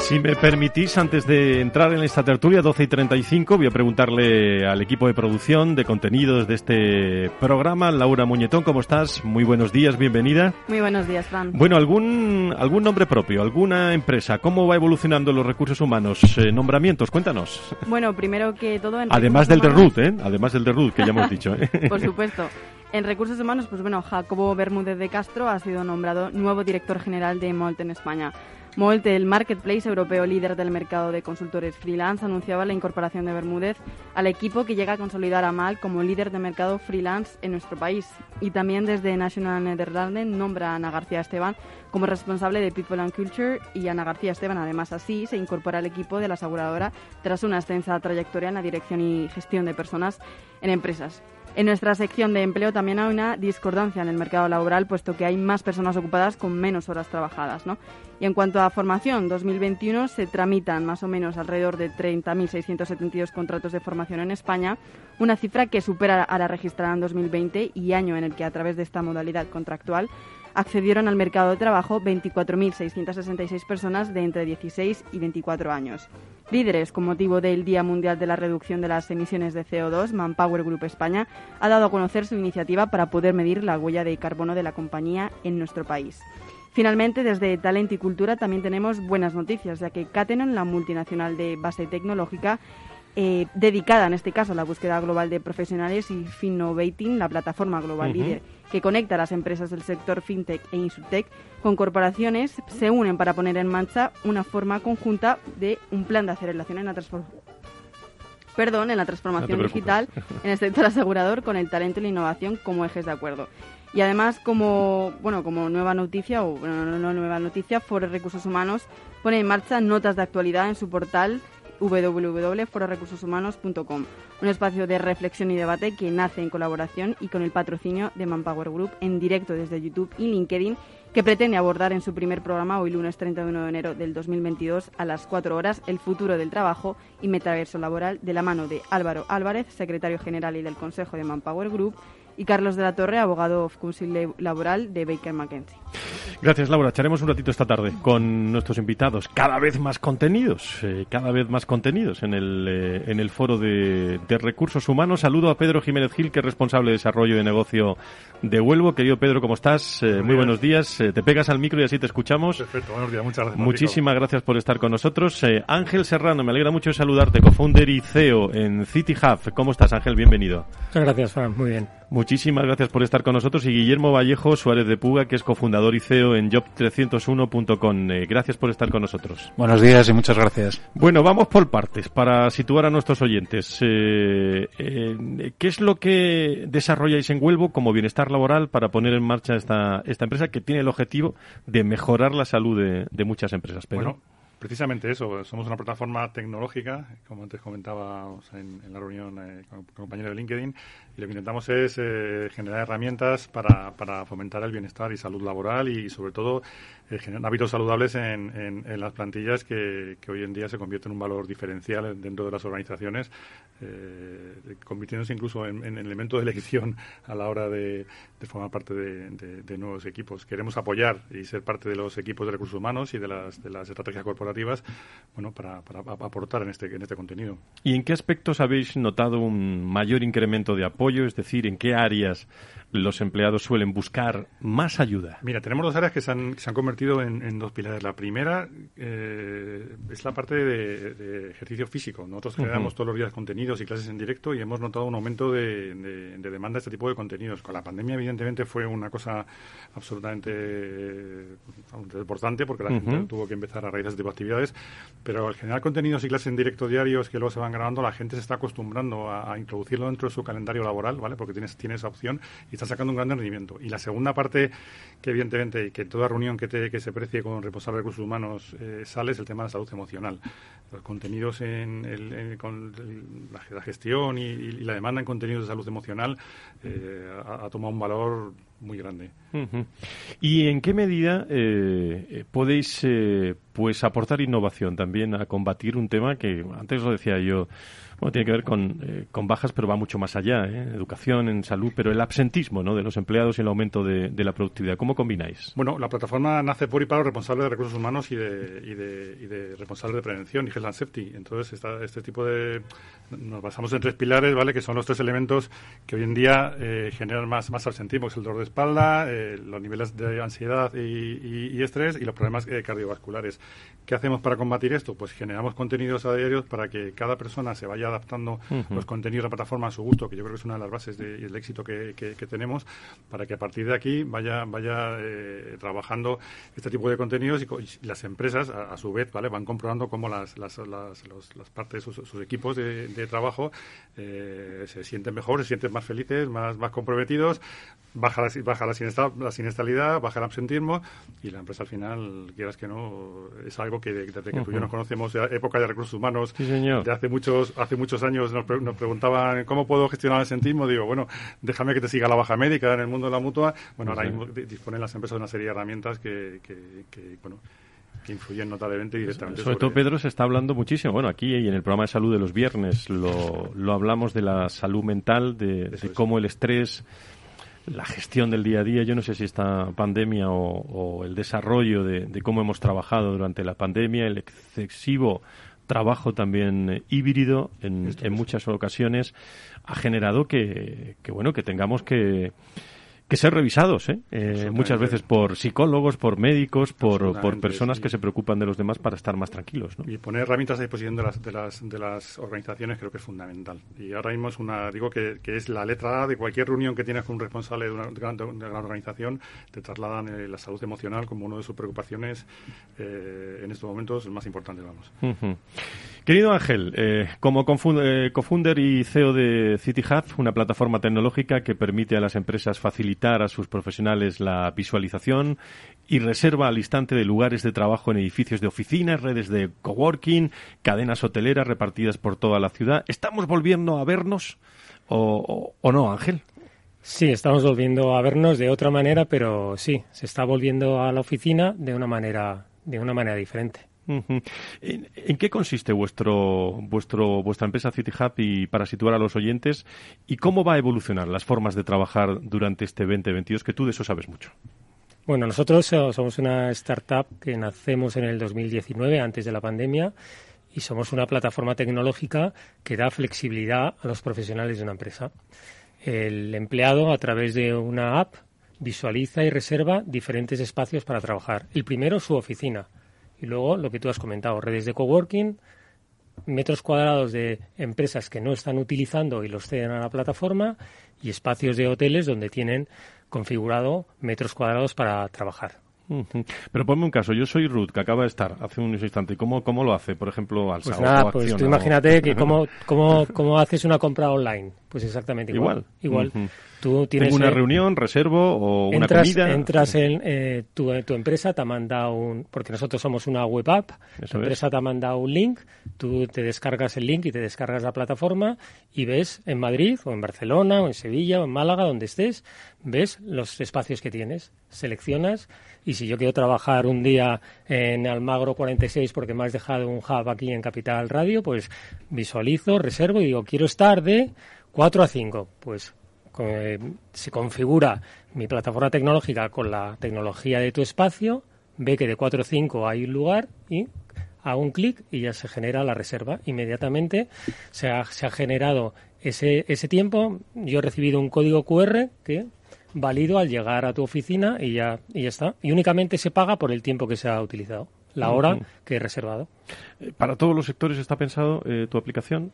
Si me permitís, antes de entrar en esta tertulia, 12 y 35, voy a preguntarle al equipo de producción de contenidos de este programa. Laura Muñetón, ¿cómo estás? Muy buenos días, bienvenida. Muy buenos días, Fran. Bueno, ¿algún, algún nombre propio, alguna empresa? ¿Cómo va evolucionando los recursos humanos? Eh, nombramientos, cuéntanos. Bueno, primero que todo... En Además del de Ruth, ¿eh? Además del de Ruth, que ya hemos dicho. ¿eh? Por supuesto. En recursos humanos, pues bueno, Jacobo Bermúdez de Castro ha sido nombrado nuevo director general de Molt en España. Molt, el marketplace europeo líder del mercado de consultores freelance, anunciaba la incorporación de Bermúdez al equipo que llega a consolidar a Mal como líder de mercado freelance en nuestro país. Y también desde National Netherlands nombra a Ana García Esteban como responsable de People and Culture y Ana García Esteban, además así, se incorpora al equipo de la aseguradora tras una extensa trayectoria en la dirección y gestión de personas en empresas. En nuestra sección de empleo también hay una discordancia en el mercado laboral, puesto que hay más personas ocupadas con menos horas trabajadas. ¿no? Y en cuanto a formación, 2021 se tramitan más o menos alrededor de 30.672 contratos de formación en España, una cifra que supera a la registrada en 2020 y año en el que a través de esta modalidad contractual accedieron al mercado de trabajo 24.666 personas de entre 16 y 24 años. Líderes con motivo del Día Mundial de la Reducción de las Emisiones de CO2, Manpower Group España ha dado a conocer su iniciativa para poder medir la huella de carbono de la compañía en nuestro país. Finalmente, desde Talent y Cultura también tenemos buenas noticias, ya que Catenon, la multinacional de base tecnológica, eh, dedicada en este caso a la búsqueda global de profesionales y Finnovating, la plataforma global líder que conecta a las empresas del sector fintech e insurtech con corporaciones, se unen para poner en marcha una forma conjunta de un plan de aceleración en la transformación. Perdón, en la transformación digital en el sector asegurador con el talento y la innovación como ejes de acuerdo. Y además, como bueno, como nueva noticia, o bueno, no, no nueva noticia, Foro Recursos Humanos pone en marcha notas de actualidad en su portal www.fororecursoshumanos.com, un espacio de reflexión y debate que nace en colaboración y con el patrocinio de Manpower Group en directo desde YouTube y LinkedIn, que pretende abordar en su primer programa hoy lunes 31 de enero del 2022 a las 4 horas el futuro del trabajo y metaverso laboral de la mano de Álvaro Álvarez, secretario general y del Consejo de Manpower Group, y Carlos de la Torre, abogado of Council Laboral de Baker McKenzie. Gracias, Laura. Echaremos un ratito esta tarde con nuestros invitados. Cada vez más contenidos, eh, cada vez más contenidos en el, eh, en el foro de, de recursos humanos. Saludo a Pedro Jiménez Gil, que es responsable de desarrollo de negocio de Huelvo. Querido Pedro, ¿cómo estás? Eh, muy buenos días. Eh, te pegas al micro y así te escuchamos. Perfecto, buenos días, muchas gracias. Muchísimas gracias por estar con nosotros. Eh, Ángel Serrano, me alegra mucho saludarte, cofounder y CEO en City Hub. ¿Cómo estás, Ángel? Bienvenido. Muchas gracias, Fran. Muy bien. Muchísimas gracias por estar con nosotros y Guillermo Vallejo Suárez de Puga, que es cofundador y CEO en job301.com. Eh, gracias por estar con nosotros. Buenos días y muchas gracias. Bueno, vamos por partes para situar a nuestros oyentes. Eh, eh, ¿Qué es lo que desarrolláis en Huelvo como bienestar laboral para poner en marcha esta, esta empresa que tiene el objetivo de mejorar la salud de, de muchas empresas? Pedro? Bueno, precisamente eso. Somos una plataforma tecnológica, como antes comentábamos en, en la reunión eh, con, con compañero de LinkedIn, lo que intentamos es eh, generar herramientas para, para fomentar el bienestar y salud laboral y, sobre todo, eh, generar hábitos saludables en, en- las plantillas que, que hoy en día se convierten en un valor diferencial dentro de las organizaciones, eh, convirtiéndose incluso en, en elemento de elección a la hora de, de formar parte de, de- de nuevos equipos. Queremos apoyar y ser parte de los equipos de recursos humanos y de las, de las estrategias corporativas bueno, para, para aportar en este, en este contenido. ¿Y en qué aspectos habéis notado un mayor incremento de apoyo? Es decir, ¿en qué áreas los empleados suelen buscar más ayuda? Mira, tenemos dos áreas que se han, que se han convertido en, en dos pilares. La primera eh, es la parte de, de ejercicio físico. Nosotros generamos todos los días contenidos y clases en directo y hemos notado un aumento de, de- de demanda de este tipo de contenidos. Con la pandemia, evidentemente, fue una cosa absolutamente eh, importante porque la gente tuvo que empezar a realizar este tipo de actividades. Pero al generar contenidos y clases en directo diarios que luego se van grabando, la gente se está acostumbrando a, a introducirlo dentro de su calendario laboral, ¿vale? Porque tienes, tiene esa opción y está sacando un gran rendimiento. Y la segunda parte, que evidentemente, y que toda reunión que, te, que se precie con de recursos humanos eh, sale, es el tema de la salud emocional. Los contenidos en, el- con la, gestión y, la demanda en contenidos de salud emocional eh, ha, tomado un valor muy grande. ¿Y en qué medida eh, eh, podéis eh, pues aportar innovación también a combatir un tema que antes lo decía yo? Bueno, tiene que ver con, eh, con bajas, pero va mucho más allá, ¿eh? educación, en salud, pero el absentismo ¿no? de los empleados y el aumento de, de, la productividad. ¿Cómo combináis? Bueno, la plataforma nace por y para los responsables de recursos humanos y de, y de, y de responsables de prevención y health and safety. Entonces, esta, este tipo de... Nos basamos en tres pilares, ¿vale? Que son los tres elementos que hoy en día eh, generan más, más absentismo, que es el dolor de espalda, eh, los niveles de ansiedad y, y, estrés y los problemas eh, cardiovasculares. ¿Qué hacemos para combatir esto? Pues generamos contenidos a diario para que cada persona se vaya adaptando uh -huh. los contenidos de la plataforma a su gusto, que yo creo que es una de las bases de, del éxito que, que, que, tenemos, para que a partir de aquí vaya, vaya eh, trabajando este tipo de contenidos y, y las empresas, a, a, su vez, ¿vale? van comprobando cómo las, las, las, los, las partes sus, sus equipos de, de trabajo eh, se sienten mejor, se sienten más felices, más, más comprometidos, baja, la, baja la, sinestal, la sinestalidad, baja el absentismo y la empresa al final, quieras que no, es algo que desde que uh -huh. tú y yo nos conocemos de época de recursos humanos, sí, señor. de hace muchos, hace muchos años nos, pre nos, preguntaban cómo puedo gestionar el absentismo, digo, bueno, déjame que te siga la baja médica en el mundo de la mutua. Bueno, ahora mismo disponen las empresas de una serie de herramientas que, que, que bueno, que influyen notablemente directamente. Sobre, sobre, todo, Pedro, se está hablando muchísimo. Bueno, aquí y en el programa de salud de los viernes lo, lo hablamos de la salud mental, de, de cómo el estrés la gestión del día a día. Yo no sé si esta pandemia o, o el desarrollo de, de, cómo hemos trabajado durante la pandemia, el excesivo trabajo también eh, híbrido en, en muchas ocasiones ha generado que, que bueno que tengamos que que ser revisados, ¿eh? Eh, muchas veces por psicólogos, por médicos, por, por personas sí. que se preocupan de los demás para estar más tranquilos. ¿no? Y poner herramientas a disposición de las, de las, de las organizaciones creo que es fundamental. Y ahora mismo es una, digo que, que es la letra A de cualquier reunión que tienes con un responsable de una, de una organización, te trasladan eh, la salud emocional como una de sus preocupaciones eh, en estos momentos más importante, vamos. Uh -huh. Querido Ángel, como cofounder y CEO de City Hub, una plataforma tecnológica que permite a las empresas facilitar a sus profesionales la visualización y reserva al instante de lugares de trabajo en edificios de oficinas, redes de coworking, cadenas hoteleras repartidas por toda la ciudad. ¿Estamos volviendo a vernos o, o, o no, Ángel? Sí, estamos volviendo a vernos de otra manera, pero sí, se está volviendo a la oficina de una manera, de una manera diferente. ¿En, ¿En, qué consiste vuestro, vuestro, vuestra empresa City Hub y para situar a los oyentes y cómo va a evolucionar las formas de trabajar durante este 2022 que tú de eso sabes mucho? Bueno, nosotros somos una startup que nacemos en el 2019, antes de la pandemia, y somos una plataforma tecnológica que da flexibilidad a los profesionales de una empresa. El empleado, a través de una app, visualiza y reserva diferentes espacios para trabajar. El primero, su oficina y luego lo que tú has comentado, redes de coworking, metros cuadrados de empresas que no están utilizando y los ceden a la plataforma y espacios de hoteles donde tienen configurado metros cuadrados para trabajar. Pero ponme un caso, yo soy Ruth, que acaba de estar hace un instante. ¿Cómo, cómo lo hace, por ejemplo, al Pues nada, pues tú imagínate que cómo, cómo, cómo haces una compra online. Pues exactamente igual. Igual. igual. Uh -huh. Tú tienes, Tengo una eh, reunión, reservo o entras, una comida. Entras en eh, tu, tu, empresa, te ha mandado un. Porque nosotros somos una web app. Eso tu empresa es. te ha mandado un link. Tú te descargas el link y te descargas la plataforma y ves en Madrid o en Barcelona o en Sevilla o en Málaga, donde estés, ves los espacios que tienes. Seleccionas y si yo quiero trabajar un día en Almagro 46 porque me has dejado un hub aquí en Capital Radio, pues visualizo, reservo y digo, quiero estar de 4 a 5. Pues eh, se configura mi plataforma tecnológica con la tecnología de tu espacio, ve que de 4 a 5 hay un lugar y hago un clic y ya se genera la reserva. Inmediatamente se ha, se ha generado ese, ese tiempo. Yo he recibido un código QR que válido al llegar a tu oficina y ya, y ya está. Y únicamente se paga por el tiempo que se ha utilizado, la hora uh -huh. que he reservado. ¿Para todos los sectores está pensado eh, tu aplicación?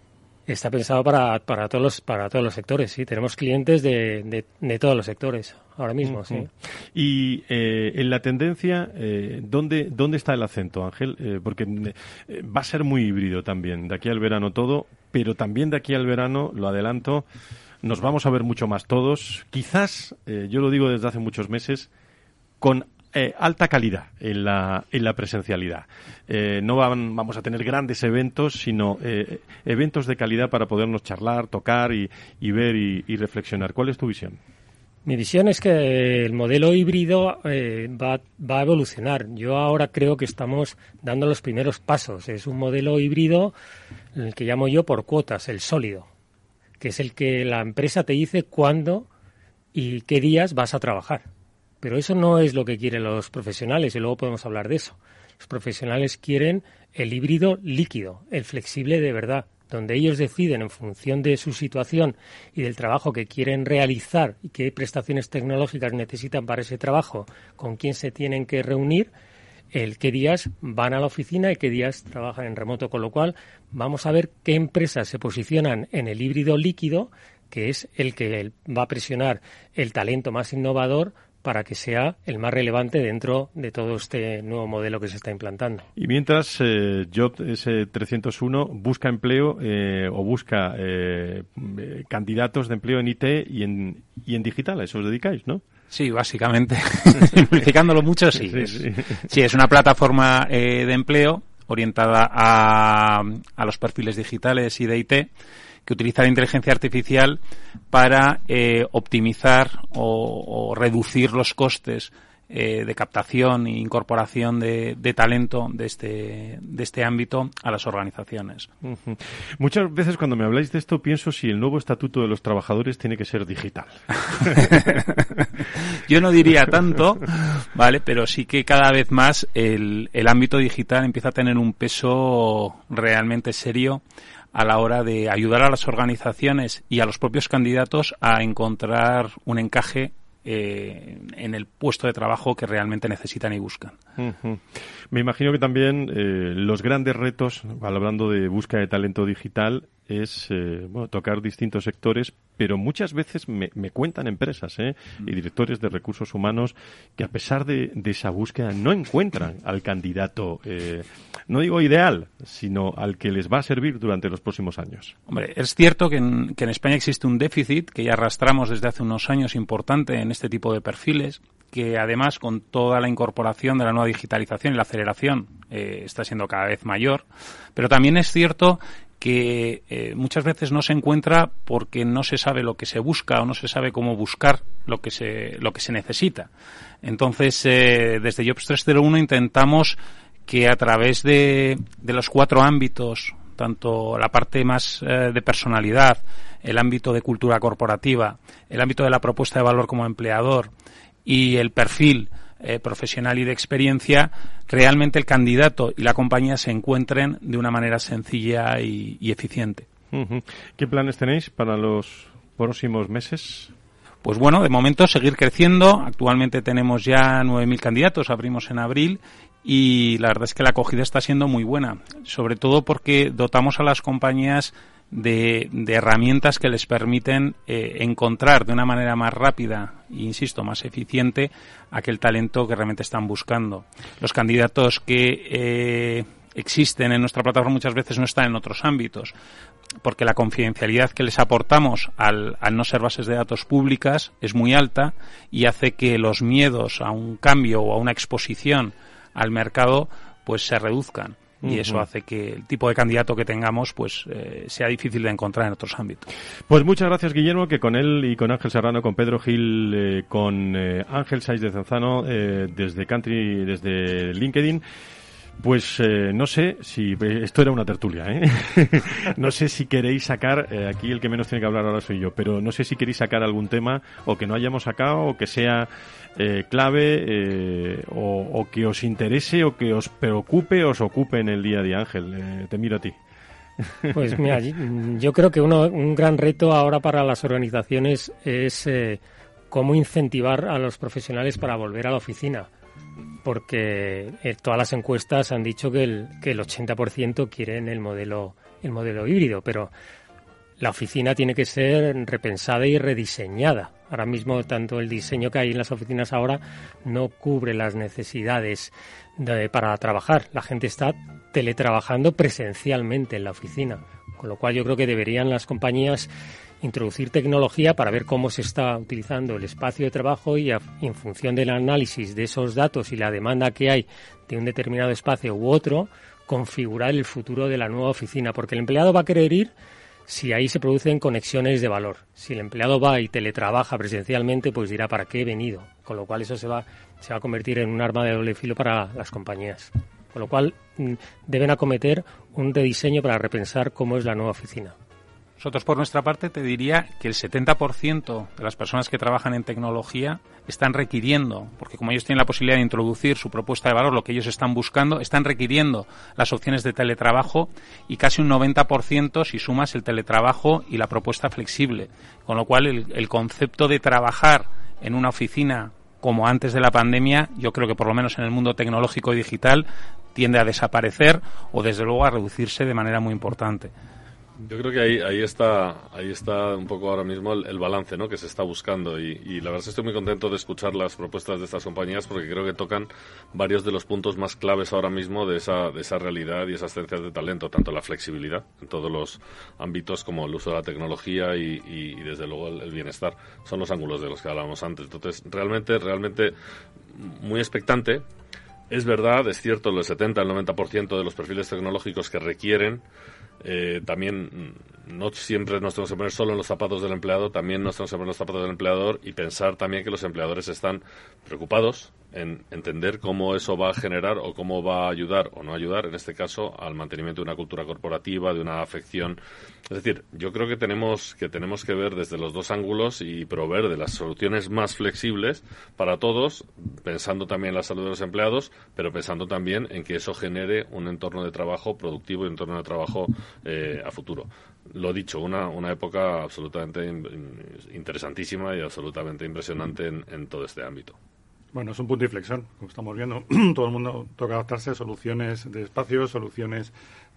Está pensado para, para, todos, los, para todos los sectores, sí. Tenemos clientes de, de, de todos los sectores ahora mismo, uh -huh. sí. Y eh, en la tendencia, eh, ¿dónde, ¿dónde está el acento, Ángel? Eh, porque eh, va a ser muy híbrido también, de aquí al verano todo, pero también de aquí al verano, lo adelanto, nos vamos a ver mucho más todos. Quizás, eh, yo lo digo desde hace muchos meses, con eh, alta calidad en la, en la presencialidad. Eh, no van, vamos a tener grandes eventos, sino eh, eventos de calidad para podernos charlar, tocar y, ver y, y, reflexionar. ¿Cuál es tu visión? Mi visión es que el modelo híbrido eh, va, va, a evolucionar. Yo ahora creo que estamos dando los primeros pasos. Es un modelo híbrido, el que llamo yo por cuotas, el sólido, que es el que la empresa te dice cuándo y qué días vas a trabajar. Pero eso no es lo que quieren los profesionales y luego podemos hablar de eso. Los profesionales quieren el híbrido líquido, el flexible de verdad, donde ellos deciden en función de su situación y del trabajo que quieren realizar y qué prestaciones tecnológicas necesitan para ese trabajo, con quién se tienen que reunir, el qué días van a la oficina y qué días trabajan en remoto, con lo cual vamos a ver qué empresas se posicionan en el híbrido líquido, que es el que va a presionar el talento más innovador para que sea el más relevante dentro de todo este nuevo modelo que se está implantando. Y mientras eh, Job S301 busca empleo eh, o busca eh, candidatos de empleo en IT y en, y en digital, a eso os dedicáis, ¿no? Sí, básicamente, simplificándolo mucho, sí. Sí, es, una plataforma de empleo orientada a, a los perfiles digitales y de IT que utiliza la inteligencia artificial para eh, optimizar o, reducir los costes eh, de captación e incorporación de, talento de este, de este ámbito a las organizaciones. Muchas veces cuando me habláis de esto pienso si el nuevo estatuto de los trabajadores tiene que ser digital. Yo no diría tanto, ¿vale? Pero sí que cada vez más el, el ámbito digital empieza a tener un peso realmente serio a la hora de ayudar a las organizaciones y a los propios candidatos a encontrar un encaje eh, en el puesto de trabajo que realmente necesitan y buscan. Me imagino que también eh, los grandes retos, hablando de búsqueda de talento digital, es eh, bueno, tocar distintos sectores, pero muchas veces me, cuentan empresas ¿eh? y mm. directores de recursos humanos que a pesar de, esa búsqueda no encuentran al candidato, eh, no digo ideal, sino al que les va a servir durante los próximos años. Hombre, es cierto que en, que en España existe un déficit que ya arrastramos desde hace unos años importante en este tipo de perfiles que además con toda la incorporación de la nueva digitalización y la aceleración está siendo cada vez mayor. Pero también es cierto que eh, muchas veces no se encuentra porque no se sabe lo que se busca o no se sabe cómo buscar lo que se, lo que se necesita. Entonces, eh, desde Jobs 301 intentamos que a través de, de los cuatro ámbitos, tanto la parte más eh, de personalidad, el ámbito de cultura corporativa, el ámbito de la propuesta de valor como empleador y el perfil eh, profesional y de experiencia, realmente el candidato y la compañía se encuentren de una manera sencilla y, eficiente. ¿Qué planes tenéis para los próximos meses? Pues bueno, de momento seguir creciendo. Actualmente tenemos ya 9.000 candidatos, abrimos en abril y la verdad es que la acogida está siendo muy buena, sobre todo porque dotamos a las compañías de, herramientas que les permiten eh, encontrar de una manera más rápida e, insisto, más eficiente aquel talento que realmente están buscando. Los candidatos que eh, existen en nuestra plataforma muchas veces no están en otros ámbitos porque la confidencialidad que les aportamos al, al, no ser bases de datos públicas es muy alta y hace que los miedos a un cambio o a una exposición al mercado pues se reduzcan y eso hace que el tipo de candidato que tengamos pues eh, sea difícil de encontrar en otros ámbitos. Pues muchas gracias Guillermo, que con él y con Ángel Serrano, con Pedro Gil, eh, con eh, Ángel Saiz de Zanzano desde Country, desde LinkedIn. Pues no sé si esto era una tertulia, ¿eh? no sé si queréis sacar aquí el que menos tiene que hablar ahora soy yo, pero no sé si queréis sacar algún tema o que no hayamos sacado o que sea eh, clave eh, o, que os interese o que os preocupe, os ocupe en el día a día, Ángel. Eh, te miro a ti. Pues mira, yo creo que uno, un gran reto ahora para las organizaciones es cómo incentivar a los profesionales para volver a la oficina. Porque todas las encuestas han dicho que el, que el 80% quieren el modelo, el modelo híbrido, pero la oficina tiene que ser repensada y rediseñada. Ahora mismo, tanto el diseño que hay en las oficinas ahora no cubre las necesidades para trabajar. La gente está teletrabajando presencialmente en la oficina, con lo cual yo creo que deberían las compañías introducir tecnología para ver cómo se está utilizando el espacio de trabajo y en función del análisis de esos datos y la demanda que hay de un determinado espacio u otro, configurar el futuro de la nueva oficina, porque el empleado va a querer ir si ahí se producen conexiones de valor. Si el empleado va y teletrabaja presencialmente, pues dirá para qué he venido. Con lo cual eso se va, se va a convertir en un arma de doble filo para las compañías. Con lo cual mm, deben acometer un rediseño para repensar cómo es la nueva oficina. Nosotros, por nuestra parte, te diría que el 70% de las personas que trabajan en tecnología están requiriendo, porque como ellos tienen la posibilidad de introducir su propuesta de valor, lo que ellos están buscando, están requiriendo las opciones de teletrabajo y casi un 90% si sumas el teletrabajo y la propuesta flexible. Con lo cual, el, el concepto de trabajar en una oficina como antes de la pandemia, yo creo que por lo menos en el mundo tecnológico y digital tiende a desaparecer o desde luego a reducirse de manera muy importante. Yo creo que ahí, ahí está ahí está un poco ahora mismo el, balance ¿no? que se está buscando y, y, la verdad es que estoy muy contento de escuchar las propuestas de estas compañías porque creo que tocan varios de los puntos más claves ahora mismo de esa, de esa realidad y esas ciencias de talento, tanto la flexibilidad en todos los ámbitos como el uso de la tecnología y, desde luego el, el, bienestar. Son los ángulos de los que hablábamos antes. Entonces, realmente, realmente muy expectante. Es verdad, es cierto, el 70, el 90% de los perfiles tecnológicos que requieren eh, también no siempre nos tenemos que poner solo en los zapatos del empleado, también nos tenemos que poner en los zapatos del empleador y pensar también que los empleadores están preocupados en entender cómo eso va a generar o cómo va a ayudar o no ayudar, en este caso, al mantenimiento de una cultura corporativa, de una afección. Es decir, yo creo que tenemos que tenemos que ver desde los dos ángulos y proveer de las soluciones más flexibles para todos, pensando también en la salud de los empleados, pero pensando también en que eso genere un entorno de trabajo productivo y un entorno de trabajo eh, a futuro lo dicho, una, una época absolutamente interesantísima y absolutamente impresionante en, en, todo este ámbito. Bueno, es un punto de inflexión, como estamos viendo. Todo el mundo toca adaptarse a soluciones de espacio, soluciones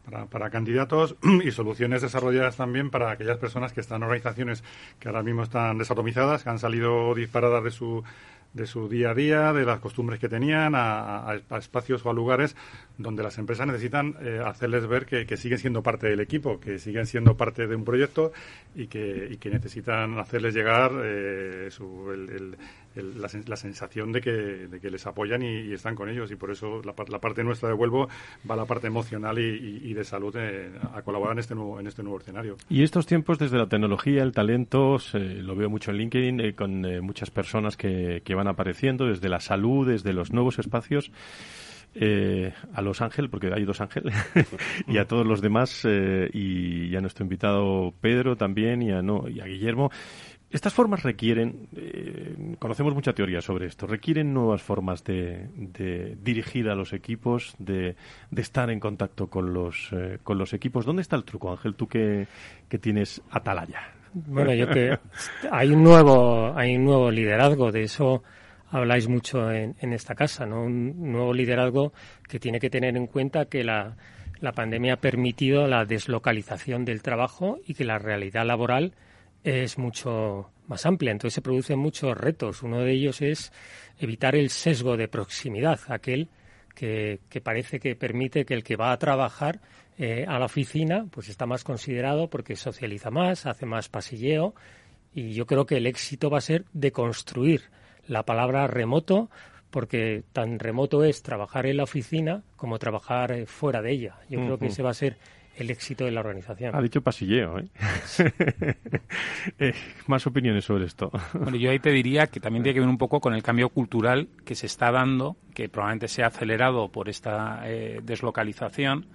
para, para, candidatos y soluciones desarrolladas también para aquellas personas que están en organizaciones que ahora mismo están desatomizadas, que han salido disparadas de su de su día a día, de las costumbres que tenían, a, espacios o a lugares donde las empresas necesitan eh, hacerles ver que, que, siguen siendo parte del equipo, que siguen siendo parte de un proyecto y que, y que necesitan hacerles llegar eh, su, el, el, el, la, la, sensación de que, les apoyan y, están con ellos. Y por eso la, la, parte nuestra de Vuelvo va a la parte emocional y, de salud eh, a colaborar en este, nuevo, en este nuevo escenario. Y estos tiempos, desde la tecnología, el talento, se, lo veo mucho en LinkedIn, eh, con eh, muchas personas que, que van apareciendo, desde la salud, desde los nuevos espacios eh, a Los Ángeles, porque hay dos Ángeles, y a todos los demás, eh, y, y, a nuestro invitado Pedro también, y a, no, y a Guillermo. Estas formas requieren, eh, conocemos mucha teoría sobre esto, requieren nuevas formas de, de dirigir a los equipos, de, de, estar en contacto con los, eh, con los equipos. ¿Dónde está el truco, Ángel? Tú que, que tienes atalaya. Bueno, yo que hay un nuevo, hay un nuevo liderazgo, de eso habláis mucho en, en, esta casa, ¿no? Un nuevo liderazgo que tiene que tener en cuenta que la, la pandemia ha permitido la deslocalización del trabajo y que la realidad laboral es mucho más amplia. Entonces se producen muchos retos. Uno de ellos es evitar el sesgo de proximidad, aquel que, que parece que permite que el que va a trabajar eh, a la oficina pues está más considerado porque socializa más, hace más pasilleo y yo creo que el éxito va a ser de construir la palabra remoto porque tan remoto es trabajar en la oficina como trabajar eh, fuera de ella. Yo uh -huh. creo que ese va a ser el éxito de la organización. Ha dicho pasilleo, ¿eh? eh, más opiniones sobre esto. Bueno, yo ahí te diría que también tiene que ver un poco con el cambio cultural que se está dando, que probablemente se ha acelerado por esta eh, deslocalización,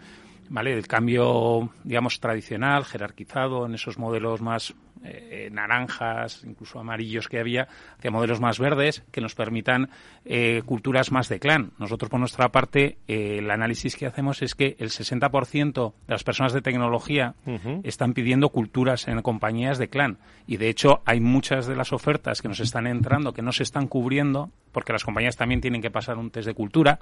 ¿vale? El cambio, digamos, tradicional, jerarquizado en esos modelos más eh, naranjas, incluso amarillos que había, hacia modelos más verdes que nos permitan eh, culturas más de clan. Nosotros, por nuestra parte, eh, el análisis que hacemos es que el 60% de las personas de tecnología uh -huh. están pidiendo culturas en compañías de clan. Y, de hecho, hay muchas de las ofertas que nos están entrando que no se están cubriendo porque las compañías también tienen que pasar un test de cultura,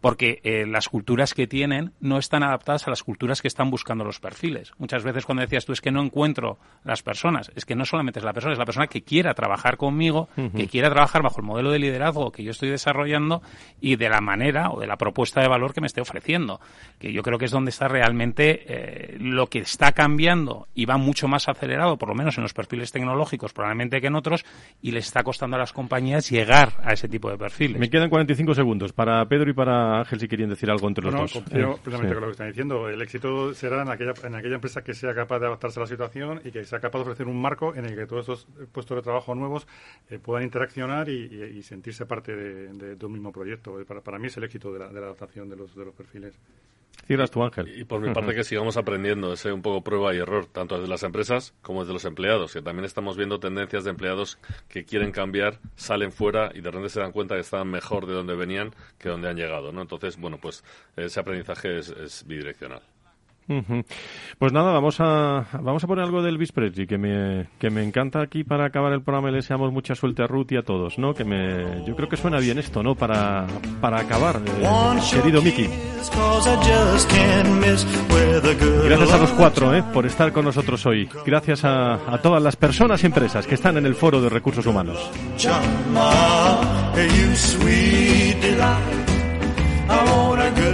porque eh, las culturas que tienen no están adaptadas a las culturas que están buscando los perfiles. Muchas veces cuando decías tú es que no encuentro las personas, es que no solamente es la persona, es la persona que quiera trabajar conmigo, uh -huh. que quiera trabajar bajo el modelo de liderazgo que yo estoy desarrollando y de la manera o de la propuesta de valor que me esté ofreciendo. Que yo creo que es donde está realmente eh, lo que está cambiando y va mucho más acelerado, por lo menos en los perfiles tecnológicos, probablemente que en otros, y les está costando a las compañías llegar a ese tipo de perfiles. Me quedan 45 segundos para Pedro y para Ángel si querían decir algo entre los dos. No, precisamente con lo que están diciendo. El éxito será en aquella, en aquella empresa que sea capaz de adaptarse a la situación y que sea capaz de ofrecer un marco en el que todos esos puestos de trabajo nuevos eh, puedan interaccionar y, sentirse parte de, un mismo proyecto. Para, para mí es el éxito de la, de la adaptación de los, de los perfiles. Y por mi parte que sigamos aprendiendo, ese un poco prueba y error, tanto desde las empresas como desde los empleados, que también estamos viendo tendencias de empleados que quieren cambiar, salen fuera y de repente se dan cuenta que están mejor de donde venían que donde han llegado, ¿no? Entonces, bueno, pues ese aprendizaje es bidireccional. Pues nada, vamos a, vamos a poner algo del Elvis que me, que me encanta aquí para acabar el programa y le deseamos mucha suerte a Ruth y a todos, ¿no? Que me, yo creo que suena bien esto, ¿no? Para, para acabar, eh, querido Mickey. Gracias a los cuatro, ¿eh? Por estar con nosotros hoy. Gracias a, todas las personas y empresas que están en el Foro de Recursos Humanos.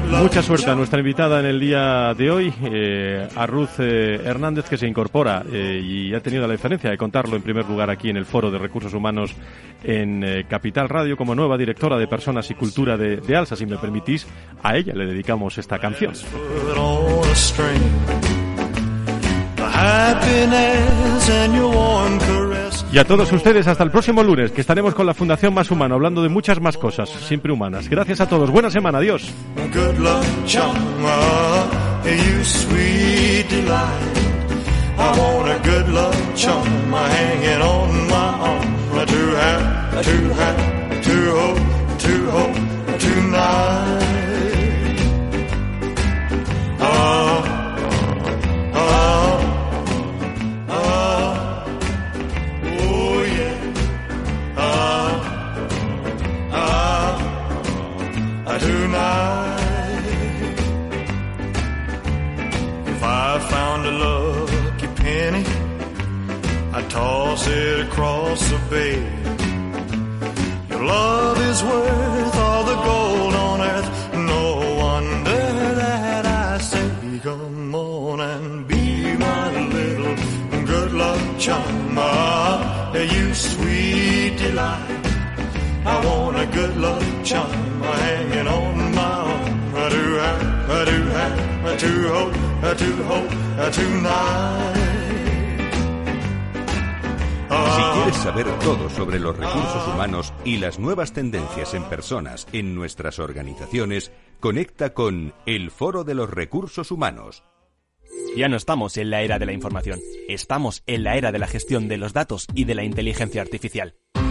Mucha suerte a nuestra invitada en el día de hoy, eh, a Ruth eh, Hernández, que se incorpora eh, y ha tenido la diferencia de contarlo en primer lugar aquí en el Foro de Recursos Humanos en Capital Radio como nueva directora de Personas y Cultura de, de Alsa. Si me permitís, a ella le dedicamos esta canción. Y a todos ustedes hasta el próximo lunes, que estaremos con la Fundación Más Humano hablando de muchas más cosas, siempre humanas. Gracias a todos. Buena semana. Adiós. It across the bay. Your love is worth all the gold on earth. No wonder that I say, come on and be my little good luck charm. Ah, you sweet delight. I want a good luck charm hanging on my arm. I do have, I do have, I do hope, I do hope, I tonight. Si quieres saber todo sobre los recursos humanos y las nuevas tendencias en personas en nuestras organizaciones, conecta con el Foro de los Recursos Humanos. Ya no estamos en la era de la información, estamos en la era de la gestión de los datos y de la inteligencia artificial.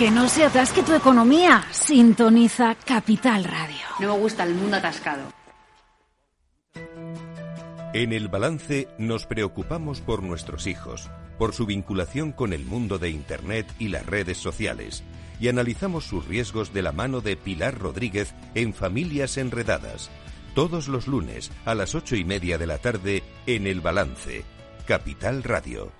Que no se atasque tu economía. Sintoniza Capital Radio. No me gusta el mundo atascado. En el balance nos preocupamos por nuestros hijos, por su vinculación con el mundo de Internet y las redes sociales, y analizamos sus riesgos de la mano de Pilar Rodríguez en Familias Enredadas, todos los lunes a las ocho y media de la tarde en el balance, Capital Radio.